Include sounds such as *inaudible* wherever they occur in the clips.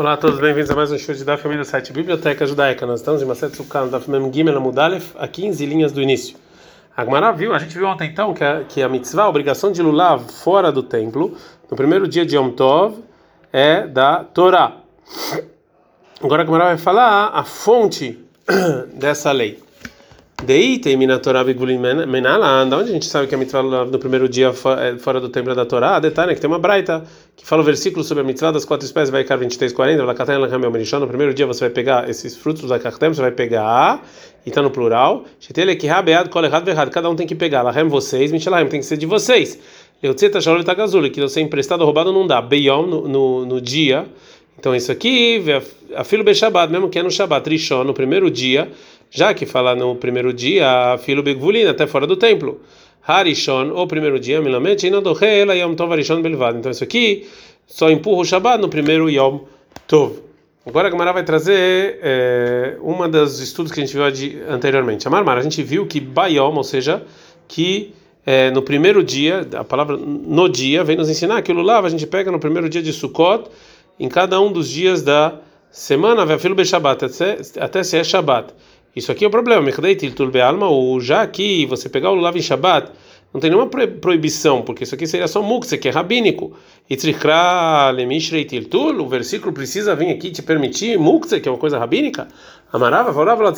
Olá a todos, bem-vindos a mais um show de Daf do site Biblioteca Judaica. Nós estamos em Maset Sukkah, Daf Mem Gimel Amudalef, a 15 linhas do início. A Gemara viu, a gente viu ontem então que a, que a mitzvah, a obrigação de lulav fora do templo, no primeiro dia de Yom Tov, é da Torá. Agora a Gemara vai falar a fonte *coughs* dessa lei. Deitei minatorá menala, onde a gente sabe que a mitzvah no primeiro dia é fora do templo da Torá, a detalhe é que tem uma braita que fala o versículo sobre a mitzvah das quatro espécies, vai ficar 23, 40, no primeiro dia você vai pegar esses frutos da cartem, você vai pegar, e está no plural, cada um tem que pegar, lahem vocês, michelahem tem que ser de vocês. Eu tzeta shalol tagazuli, que você emprestado ou roubado não dá, beyom no, no, no dia, então isso aqui, a filo be Shabbat, mesmo que é no Shabbat, Rishon, no primeiro dia, já que fala no primeiro dia, filo begvulina, até fora do templo. Harishon, o primeiro dia, milamet, ela yom tov harishon belvad. Então isso aqui só empurra o Shabbat no primeiro yom tov. Agora a Gamara vai trazer é, uma dos estudos que a gente viu anteriormente. A Marmara, a gente viu que Bayom, ou seja, que é, no primeiro dia, a palavra no dia, vem nos ensinar que o Lulav a gente pega no primeiro dia de Sukkot, em cada um dos dias da semana, até se é Shabbat. Isso aqui é o problema. Ou já que você pegar o lulav em Shabbat, não tem nenhuma proibição, porque isso aqui seria só mukse, que é rabínico. E o versículo precisa vir aqui te permitir mukse, que é uma coisa rabínica. Amarava, falava,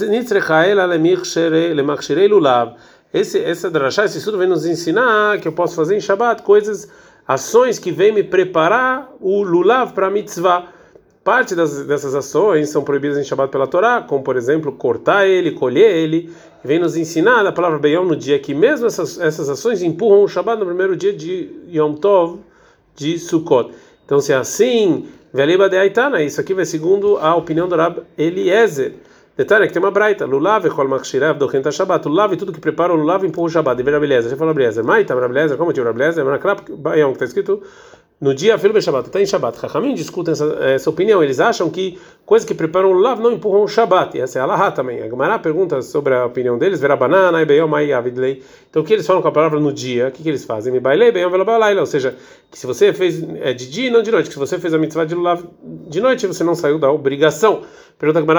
esse essa drachá, esse estudo vem nos ensinar que eu posso fazer em Shabbat coisas, ações que vêm me preparar o lulav para mitzvah. Parte das, dessas ações são proibidas em Shabbat pela Torá, como por exemplo cortar ele, colher ele. Vem nos ensinar a palavra Beyom no dia que mesmo essas, essas ações empurram o Shabbat no primeiro dia de Yom Tov, de Sukkot. Então, se é assim, Veliba de Aitana, isso aqui vai segundo a opinião do Rab Eliezer. Detalhe que tem uma braita, lulav kol machshirav dochenta Shabbat, lulav e tudo que prepara o lulav empurra o Shabbat. De Rabi Eliezer, você falou Rabi Eliezer, Maita Eliezer, como tinha Rabi Eliezer, Manakrap Bayom, que está escrito no dia Afilo Shabbat, está em Shabbat. Chachamim discutem essa, essa, opinião. Eles acham que coisas que preparam o Lav não empurram o Shabbat. E essa é a Lahá também. A Gemara pergunta sobre a opinião deles. Verabanana, Então o que eles falam com a palavra no dia? O que, que eles fazem? Ou seja, que se você fez é, de dia e não de noite, que se você fez a mitzvah de Lav de noite, você não saiu da obrigação. Pergunta a Gemara,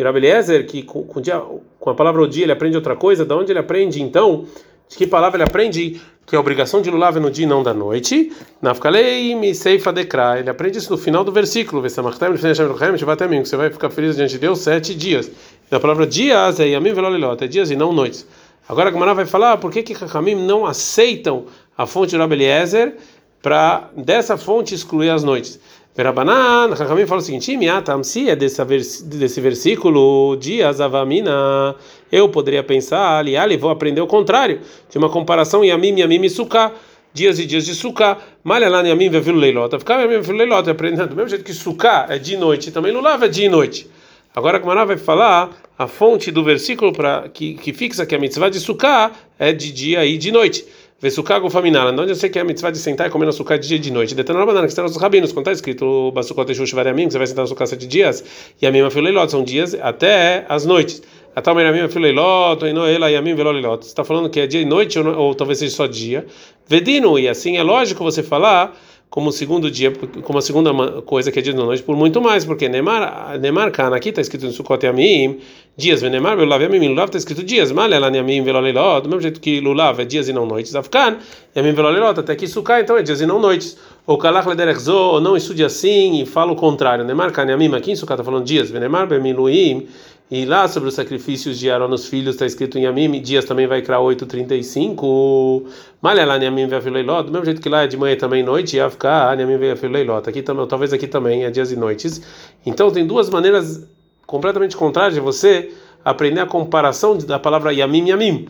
Rabeliezer, que com, com, dia, com a palavra o dia ele aprende outra coisa. De onde ele aprende então? De que palavra ele aprende que a obrigação de lulav é no dia e não da noite? Mi seifa. Ele aprende isso no final do versículo. Você vai ficar feliz diante de Deus sete dias. E a palavra dias é yamim velolilot, é dias e não noites. Agora a Gamara vai falar por que que Chachamim não aceitam a fonte de Rabbi Eliezer para dessa fonte excluir as noites. Verabanan, Chachamim fala o seguinte: Miatam, se é desse, versículo, dias avamina, eu poderia pensar, ali, ali, vou aprender o contrário, de uma comparação Yamim, Yamim e Sukkah, dias e dias de Sukkah, Malhalan Yamim Vevilu Leilota, ficava Yamim Vevilu Leilota, aprendendo, do mesmo jeito que Sukkah é de noite, também Lulav é de noite. Agora a Gemara vai falar a fonte do versículo para que, que fixa que a mitzvah de Sukkah é de dia e de noite. Vesukago faminala. Onde eu sei que é a mitzvah de sentar e comer sucá de dia e de noite. Detendo na banana, que está nos rabinos. Quando está escrito Basukot Eshush Variamim, que você vai sentar no sucá sete dias, e a minha fileilot, são dias até as noites. A tal minha fileilot, e não ela e a minha velolilot. Você está falando que é dia e noite, ou, ou talvez seja só dia. Vedino, e assim é lógico você falar como segundo dia, como a segunda coisa que é dia da noite, por muito mais, porque Nemar, Nemar Kana, aqui está escrito em Sukkot Yamim, dias, Venemar, Lulav Yamim, Lulav está escrito dias, Malelan Yamim, Velolilot, do mesmo jeito que Lulav é dias e não noites, Afkan, Yamim, Velolilot, até que Sukkah, então é dias e não noites, ou Kalach Lederechzo, ou não estude assim e fala o contrário, Nemar Kana Yamim, aqui em Sukkah está falando dias, Venemar, Bemiluim, e lá sobre os sacrifícios de Aaron nos filhos está escrito em Yamim, dias também vai criar 8:35. Malha Yamim ve'afileilot, do mesmo jeito que lá é de manhã também noite, ficar Yamim ve'afileilot. Aqui também, talvez aqui também é dias e noites. Então tem duas maneiras completamente contrárias de você aprender a comparação da palavra Yamim Yamim.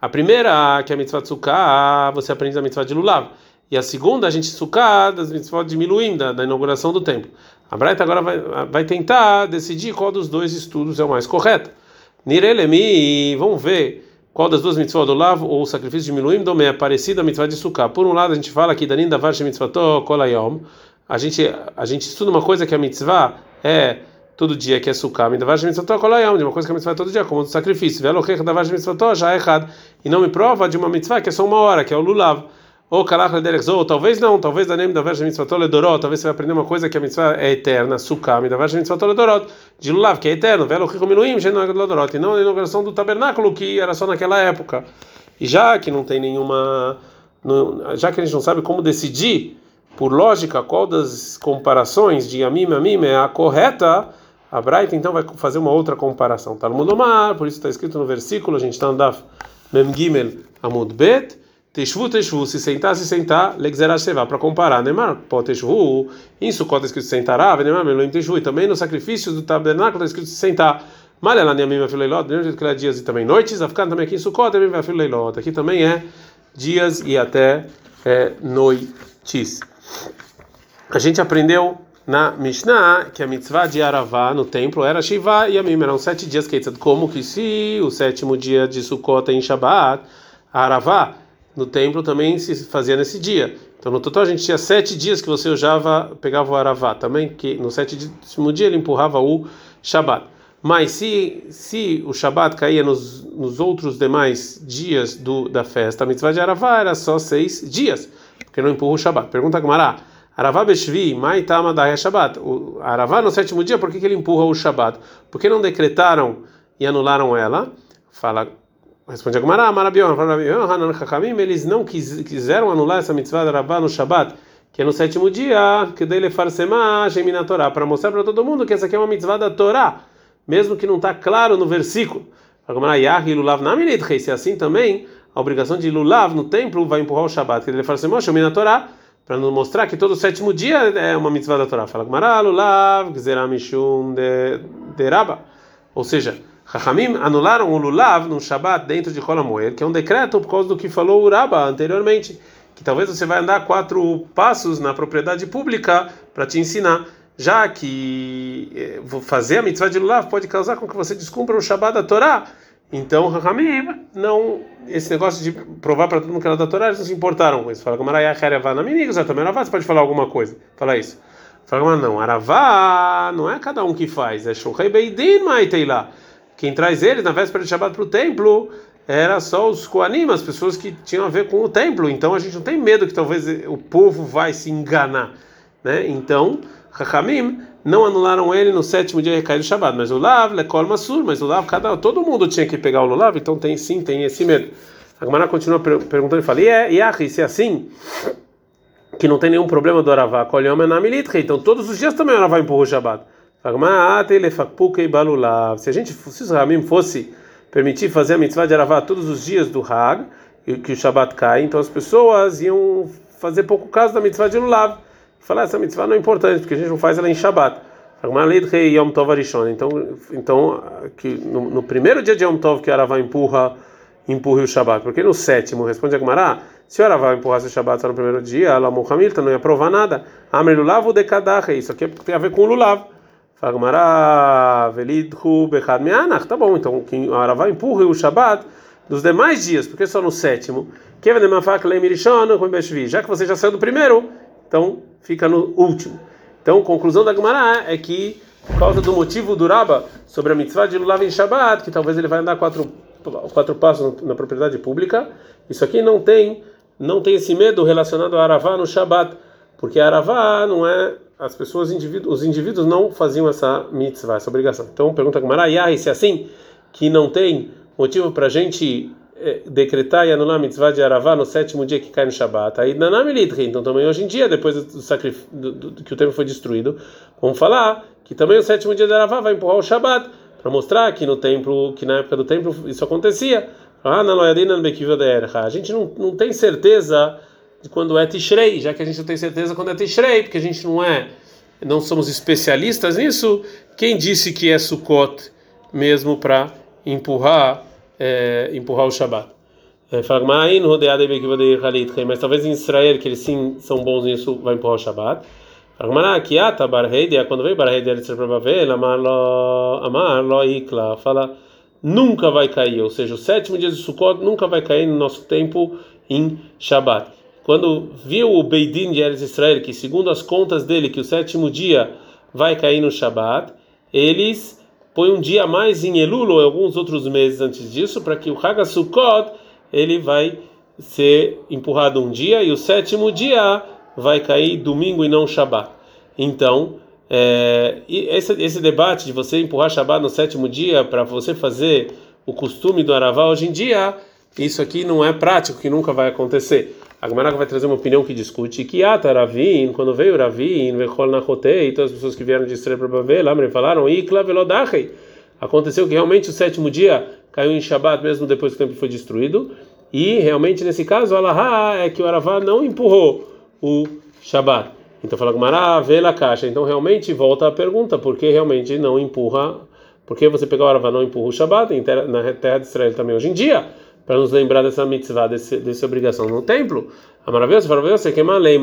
A primeira, que é a mitzvah tzukah, você aprende a mitzvah de lulav. E a segunda, a gente sucar das mitzvot de Miluim, da, inauguração do templo. A Braita agora vai, vai tentar decidir qual dos dois estudos é o mais correto. Nirelemi, vamos ver qual das duas mitzvot do lavo ou o sacrifício de Miluim domé é parecido à mitzvah de Sukkah. Por um lado, a gente fala que Danin Davar Mitzvato Kolayom, a gente a gente estuda uma coisa que a mitzvah é todo dia que é Sukkah, Davar Mitzvato Kolayom, de uma coisa que a mitzvah é todo dia, como o sacrifício. Velo Davar Mitzvato já é errado. E não me prova de uma mitzvah que é só uma hora, que é o lulav. Ou kalach ou talvez não, talvez da nem da verja mitzvah toledorot, talvez você vai aprender uma coisa que a mitzvah é eterna, sukam, da verja mitzvah toledorot, de lulav, que é eterno, velo rico miluim, genodorot, e não a inauguração do tabernáculo, que era só naquela época. E já que não tem nenhuma, já que a gente não sabe como decidir, por lógica, qual das comparações de Amim Amim é a correta, a Braita então vai fazer uma outra comparação. Tá no mundo mar, por isso está escrito no versículo, a gente está andando Mem Gimel Amud Bet, Teshvu, Teshvu, se sentar, se sentar, Legzerah Sheva, para comparar, Neymar, pô, Teshvu, em Sukkot está escrito sentará, Neymar, Meloim Teshvu, e também no sacrifício do tabernáculo está escrito se sentar. Malha lá, Niamim, Afileilot, do mesmo jeito que é dias e também noites, a ficar também aqui em Sukkot, Niamim, Afileilot, aqui também é dias e até é, noites. A gente aprendeu na Mishnah que a mitzvah de Aravá no templo era Shiva e Amim, eram sete dias como que se o sétimo dia de Sukkot em Shabbat, Aravá no templo também se fazia nesse dia. Então no total a gente tinha sete dias que você usava, pegava o Aravá também, que no sétimo dia ele empurrava o Shabbat. Mas se, se o Shabat caía nos, nos outros demais dias do, da festa, a mitzvah de Aravá era só seis dias, porque não empurra o Shabat. Pergunta a Gamara, Aravá Beshvi, Maitama da Shabat. O Aravá no sétimo dia, por que, que ele empurra o Shabat? Por que não decretaram e anularam ela? Fala, responde a Gamara, Marabion, eles não quis, quiseram anular essa mitzvah de Aravá no Shabat, que é no sétimo dia, que dele farsema Shemina Torá, para mostrar para todo mundo que essa aqui é uma mitzvah da Torá mesmo que não está claro no versículo. Se é assim também, a obrigação de Lulav no templo vai empurrar o Shabat. Ele fala assim, Moshe, na Torá, para nos mostrar que todo sétimo dia é uma mitzvah da Torá. Fala, Gmará, Lulav, Gzeramishum, Deraba. Ou seja, Chachamim anularam o Lulav no Shabat dentro de Kolamoer, que é um decreto por causa do que falou o Uraba anteriormente. Que talvez você vai andar quatro passos na propriedade pública para te ensinar já que eh, fazer a mitzvah de lulav pode causar com que você descumpra o Shabbat da Torá. Então, Rahamim, não, esse negócio de provar para todo mundo que era da Torá, eles não se importaram com isso. Fala, Gamaraya Herevá na Miniga, também você pode falar alguma coisa. Fala isso. Fala, não, Aravá não é cada um que faz, é Shulchei Beidin lá. Quem traz eles na véspera de Shabbat para o templo era só os Koanim, as pessoas que tinham a ver com o templo. Então a gente não tem medo que talvez o povo vai se enganar. Né? Então, Chachamim não anularam ele no sétimo dia recair do Shabbat, mas o Lav, Lekol Masur, mas o Lav, cada, todo mundo tinha que pegar o Lulav, então tem sim, tem esse medo. A Gemara continua perguntando e fala: e é, e se é assim, que não tem nenhum problema do Aravá, então todos os dias também o Aravá empurra o Shabbat. Se a gente, se os Ramim fosse permitir fazer a mitzvah de Aravá todos os dias do Hag, que o Shabbat cai, então as pessoas iam fazer pouco caso da mitzvah de Lulav falar essa mitzvah não é importante, porque a gente não faz ela em Shabbat. Então, então que no, no, primeiro dia de Yom Tov que o Aravá empurra, empurra o Shabbat, porque no sétimo, responde a Gemara, se o Aravá empurrasse o Shabbat só no primeiro dia, ela não ia provar nada. Amri Lulav dekadach, isso aqui tem a ver com o Lulav. Fala Gemara, velidhu bechad me'anach, tá bom, então o Aravá empurra o Shabbat dos demais dias, porque só no sétimo, já que você já saiu do primeiro, então fica no último. Então, conclusão da Gemara é que, por causa do motivo do Raba sobre a mitzvah de Lulav em Shabbat, que talvez ele vai andar quatro, quatro passos na propriedade pública, isso aqui não tem não tem esse medo relacionado a Aravá no Shabbat, porque Aravá não é as pessoas os indivíduos não faziam essa mitzvah, essa obrigação. Então pergunta a Gemara, e se é assim que não tem motivo para a gente é, decretar e anular a mitzvah de Aravá no sétimo dia que cai no Shabat. Aí então também hoje em dia, depois do, do, do, que o templo foi destruído, vamos falar que também o sétimo dia de Aravá vai empurrar o Shabat para mostrar que no templo, que na época do templo isso acontecia. Ah, a gente não, não tem certeza quando é Tishrei, já que a gente não tem certeza quando é Tishrei, porque a gente não é, não somos especialistas nisso. Quem disse que é Sukkot mesmo para empurrar é, empurrar o Shabat. É, mas talvez em Israel, que eles sim são bons nisso, vai empurrar o Shabat. Quando veio ele fala nunca vai cair, ou seja, o sétimo dia de Sukkot nunca vai cair no nosso tempo em Shabat. Quando viu o Beidin de Eretz Israel, que segundo as contas dele, que o sétimo dia vai cair no Shabat, eles põe um dia a mais em Elul ou alguns outros meses antes disso, para que o Hagasukot ele vai ser empurrado um dia e o sétimo dia vai cair domingo e não Shabat. Então, é, esse, esse debate de você empurrar Shabat no sétimo dia para você fazer o costume do Aravá hoje em dia, isso aqui não é prático, que nunca vai acontecer. A Gemara vai trazer uma opinião que discute que Ata Ravin, quando veio Ravin, Vechol Nachotei, todas as pessoas que vieram de Israel para Babel, lá falaram, Ikla Velodachei. Aconteceu que realmente o sétimo dia caiu em Shabat mesmo depois que o templo foi destruído. E realmente nesse caso, Allah é que o Aravá não empurrou o Shabat. Então fala Gumara, vê a caixa. Então realmente volta a pergunta, por que realmente não empurra? Por que você pegar o Aravá não empurra o Shabat na terra de Israel também hoje em dia? Para nos lembrar dessa mitzvah, desse, dessa obrigação no templo. A maravilhosa, maravilhosa, que é uma lei,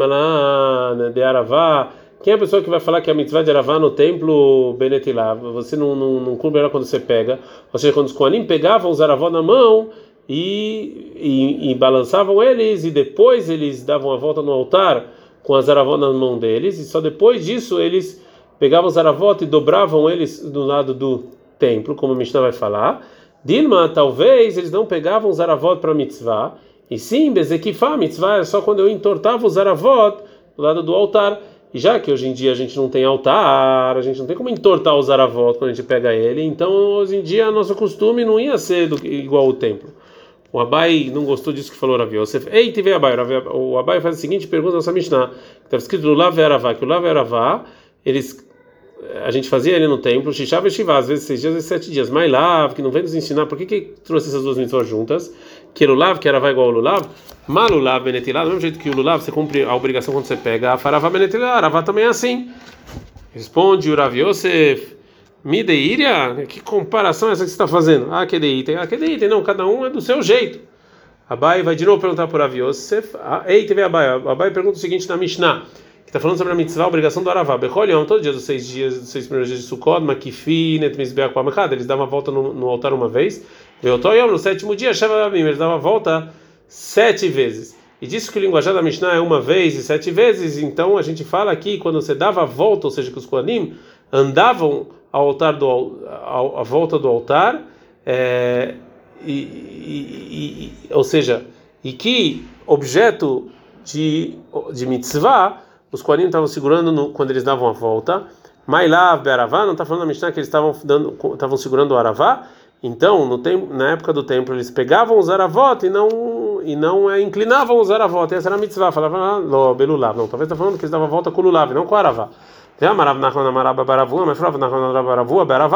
de Aravá. Quem é a pessoa que vai falar que a mitzvah de Aravá no templo Benetilá? Você não, não, não cumpre ela quando você pega. Ou seja, quando os Koanim pegavam os Aravó na mão e, e, e, balançavam eles, e depois eles davam a volta no altar com as Aravó na mão deles, e só depois disso eles pegavam os Aravó e dobravam eles do lado do templo, como a Mishnah vai falar. Dilma, talvez eles não pegavam os Aravó para mitzvah, e sim, Bezekifá, mitzvah é só quando eu entortava os Aravó do lado do altar. E já que hoje em dia a gente não tem altar, a gente não tem como entortar o zaravot quando a gente pega ele, então hoje em dia nosso costume não ia ser do, igual o templo. O Abai não gostou disso que falou Rav Yosef. Ei, tive Abai. O Abai faz a seguinte pergunta na Mishnah. Estava escrito Lav Eravá, que o Lav eles a gente fazia ele no templo, Shishava e Shivá, às vezes seis dias, às vezes sete dias. Mas Lav, que não vem nos ensinar, por que, que trouxe essas duas mitzvot juntas? Que Lulav, que era vai igual ao Lulav, Malulav Benetilá, do mesmo jeito que o Lulav, você cumpre a obrigação quando você pega a Faravá Benetilá, Aravá também é assim. Responde o Rav Yosef, Mideiria? Que comparação é essa que você está fazendo? Ah, que deitem, ah, que deitem, não, cada um é do seu jeito. Abai vai de novo perguntar por Rav Yosef, ah, ei, teve Abai, Abai pergunta o seguinte na Mishnah, que está falando sobre a mitzvah, a obrigação do Aravá. Becholion, todo dia dos seis dias, dos seis primeiros dias de Sukkot, Makifi, Netmizbeach, Pamechad, eles davam a volta no, no altar uma vez. Veotoyom, no sétimo dia, Sheva Abim, eles davam a volta sete vezes. E disse que o linguajar da Mishnah é uma vez e sete vezes, então a gente fala aqui, quando você dava a volta, ou seja, que os Koanim andavam ao altar do, ao, à volta do altar, é, e, e, e, ou seja, e que objeto de, de mitzvah os Koanim estavam segurando no, quando eles davam a volta. Mailav Be'aravá, não está falando na Mishnah que eles estavam dando, estavam segurando o Aravá. Então, no tempo, na época do templo, eles pegavam os Aravot e não e não é, inclinavam os Aravot. Essa era a mitzvah. Falavam, ah, lo, belulav. Não, talvez está falando que eles davam a volta com o Lulav, não com o Aravá.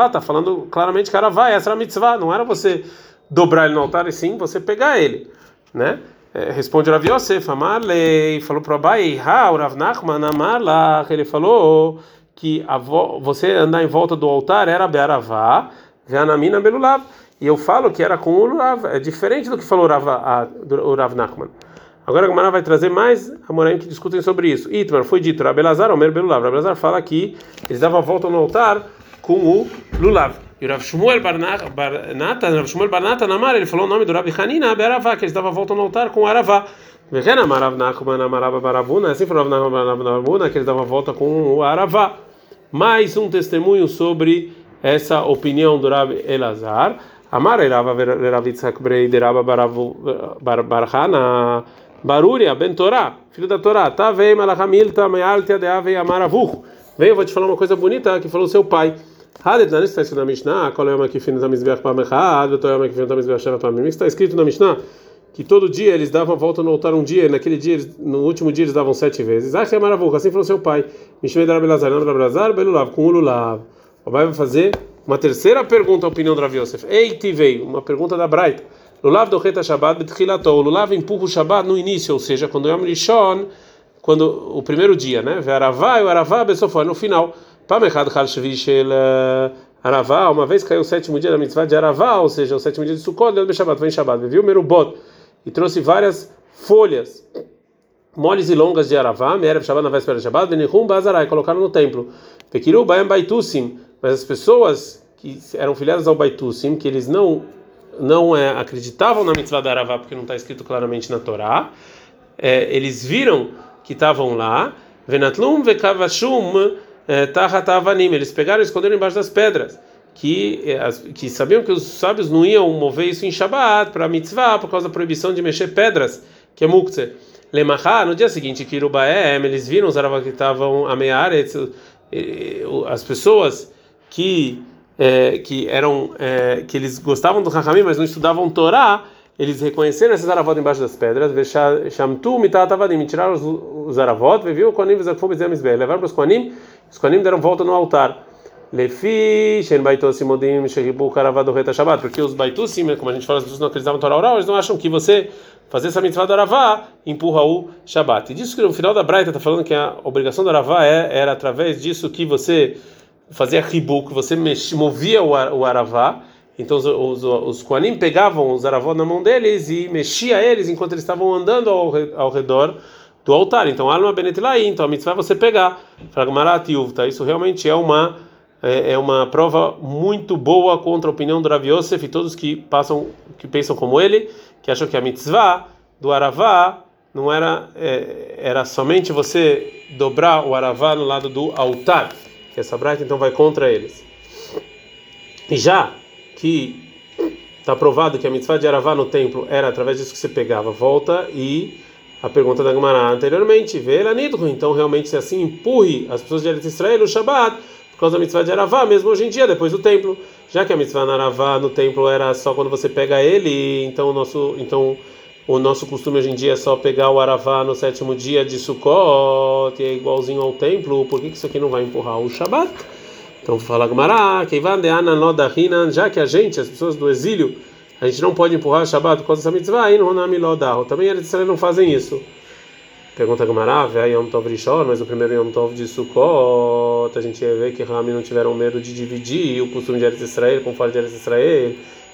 Está falando claramente que Aravá, essa era a mitzvah. Não era você dobrar ele no altar, e sim você pegar ele, né? É, responde Rav Yosef, Amarlei, falou para Abai, Rav Nachman, Amarlach, ele falou que a vo, você andar em volta do altar era Bearavá, Veanamina Belulav. E eu falo que era com o Lulav, é diferente do que falou Rav, a, o Rav Nachman. Agora a Gamara vai trazer mais Amoraim que discutem sobre isso. Itmar, foi dito, Rabelazar, Omer Belulav. Rabelazar fala que eles davam a volta no altar com o Lulav. E o Rav Shmuel Barnata, Rav Shmuel Barnata Namar, ele falou o nome do Rav Hanina Beravá, que eles davam a volta no altar com o Aravá. Assim falou Rav que eles davam a volta com o Aravá. Mais um testemunho sobre essa opinião do Rav Elazar. Amar Rava Rav Yitzhak Brei de Rava Barhana Baruria Ben Torá, filho da Torá. Tá Mealtia de Ave Amaravuch. Veio, eu vou te falar uma coisa bonita que falou seu pai. Está escrito na Mishnah, está escrito na Mishnah que todo dia eles davam a volta no altar um dia, naquele dia, no último dia eles davam sete vezes. Ah, que é maravilhoso, assim falou seu pai. Mishmei Darabelazar, Darabelazar, Belulav, com Ululav. O pai vai fazer uma terceira pergunta à opinião do Rav Yosef. Ei, veio uma pergunta da Braita. Lulav Reta Shabbat betchilato. O Lulav empurra o Shabbat no início, ou seja, quando é Yom Rishon, quando o primeiro dia, né? Ve'aravá e o Aravá besofó, no final. Pamechad Chal Shvishel Aravá, uma vez caiu o sétimo dia da mitzvah de Aravá, ou seja, o sétimo dia de Sukkot, deu Shabbat, vem Shabbat, viu? Merubot, e trouxe várias folhas moles e longas de Aravá, Merev Shabbat na véspera de Shabbat, Benihum Bazarai, colocaram no templo. Pekiru Baem Baitusim, mas as pessoas que eram filiadas ao Baitusim, que eles não não é, acreditavam na mitzvah da Aravá, porque não está escrito claramente na Torá, é, eles viram que estavam lá, Venatlum Vekavashum eh, eles pegaram e esconderam embaixo das pedras. que, eh, que sabiam que os sábios não iam mover isso em Shabbat para mitzvah por causa da proibição de mexer pedras, que é muktzeh. Lemachá, no dia seguinte, Kirubaem, eles viram os aravá que estavam a meia área, as pessoas que é, que eram é, que eles gostavam do Rahamim, mas não estudavam Torá, eles reconheceram esses aravot embaixo das pedras, Shamtu mitatavadim, tiraram os, os aravot, viu o Koanim, levaram para os Koanim, os Koanim deram volta no altar. Lefi, Shen Baitosim Modim, Shehibu Karavado Reta Shabbat, porque os Baitosim, como a gente fala, as pessoas não acreditavam no Torá oral, eles não acham que você fazer essa mitzvah do Aravá empurra o Shabbat. E disso que no final da Braita está falando que a obrigação do Aravá é, era através disso que você fazia ribu, que você mexia, movia o, o Aravá. Então os, os, os pegavam os Aravó na mão deles e mexia eles enquanto eles estavam andando ao, ao redor do altar. Então, alma benetilai, então a mitzvah é você pegar. Fragmarat tá? Isso realmente é uma é, é, uma prova muito boa contra a opinião do Rav Yosef e todos que passam que pensam como ele, que acham que a mitzvah do Aravá não era é, era somente você dobrar o Aravá no lado do altar, que essa braita então vai contra eles. E já que está provado que a mitzvah de Aravá no templo era através disso que você pegava, volta e a pergunta da Gemara anteriormente, vê então realmente se assim empurre as pessoas de Eretz Israel o Shabbat por causa da mitzvah de Aravá, mesmo hoje em dia, depois do templo. Já que a mitzvah na Aravá no templo era só quando você pega ele, então o nosso, então, o nosso costume hoje em dia é só pegar o Aravá no sétimo dia de Sukkot, e é igualzinho ao templo, por que isso aqui não vai empurrar o Shabat? Então fala Gumará, já que a gente, as pessoas do exílio, a gente não pode empurrar o Shabat por causa dessa mitzvah, aí no Hanami Lodaho. Também eles não fazem isso. Pergunta Gamarav, é Yom Tov Rishon, mas o primeiro Yom Tov de Sukkot, a gente ia ver que Rami não tiveram medo de dividir o costume de Eretz Israel com fora de Eretz Israel,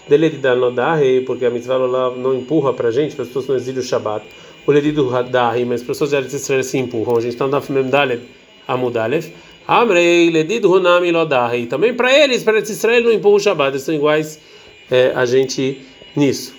dele de Danodahi, porque a mitzvah não empurra para a gente, para as pessoas no exílio Shabbat. O do Hadahi, mas as pessoas de Eretz Israel se empurram. A gente está no Daf Memdalef, Amudalef. Amrei, Ledi do Hunami Lodahi. Também para eles, para Eretz Israel, não empurra o Shabbat. Eles são iguais é, a gente nisso.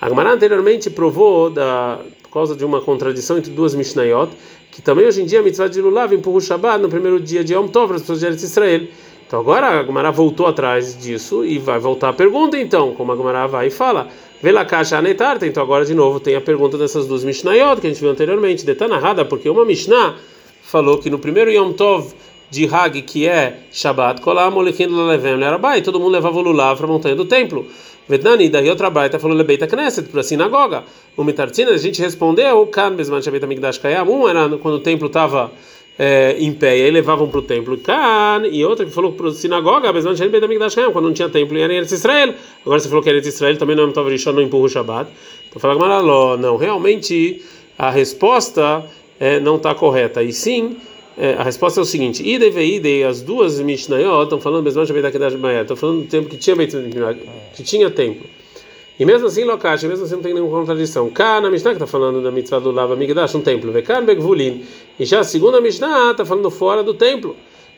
A Gemara anteriormente provou da por causa de uma contradição entre duas Mishnayot, que também hoje em dia a mitzvah de Lulav empurra o Shabbat no primeiro dia de Yom Tov, as pessoas de Eretz Israel. Então agora a Gemara voltou atrás disso e vai voltar a pergunta então, como a Gemara vai e fala. Vela caixa anetarta, então agora de novo tem a pergunta dessas duas Mishnayot que a gente viu anteriormente, de narrada, porque uma Mishnah falou que no primeiro Yom Tov de Hag, que é Shabbat, Kolam Olekin Lalevem Lerabai, todo mundo levava o Lulav para a montanha do templo. Vednani, daí outra baita falou Lebeita Knesset, para a sinagoga. O Mitartina, a gente respondeu, Kan Besman Shabbat Amigdash Kayam, um era quando o templo estava é, em pé, e aí levavam para o templo Kan, e outra que falou para a sinagoga, Besman Shabbat Amigdash Kayam, quando não tinha templo, era em Eretz Israel. Agora você falou que era Eretz Israel, também não é Tov Rishon, não empurra o Shabbat. Então fala Gamaraló, não, realmente a resposta é, não está correta, e sim é, a resposta é o seguinte: Ida e Ida, as duas Mishnayot estão falando mesmo estão falando do tempo que tinha que tinha templo. E mesmo assim, Lokash, mesmo assim não tem nenhuma contradição. Cá na Mishnah que está falando da mitzvah do Lava Migdash, um templo. E já a segunda Mishnah está falando fora do templo.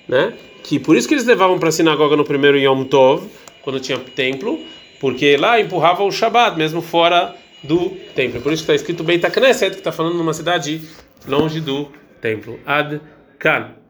Né? Que por isso que eles levavam para a sinagoga no primeiro Yom Tov, quando tinha templo, porque lá empurrava o Shabat, mesmo fora do templo. Por isso que está escrito Beit Knesset, que está falando numa cidade longe do templo. Ad تعال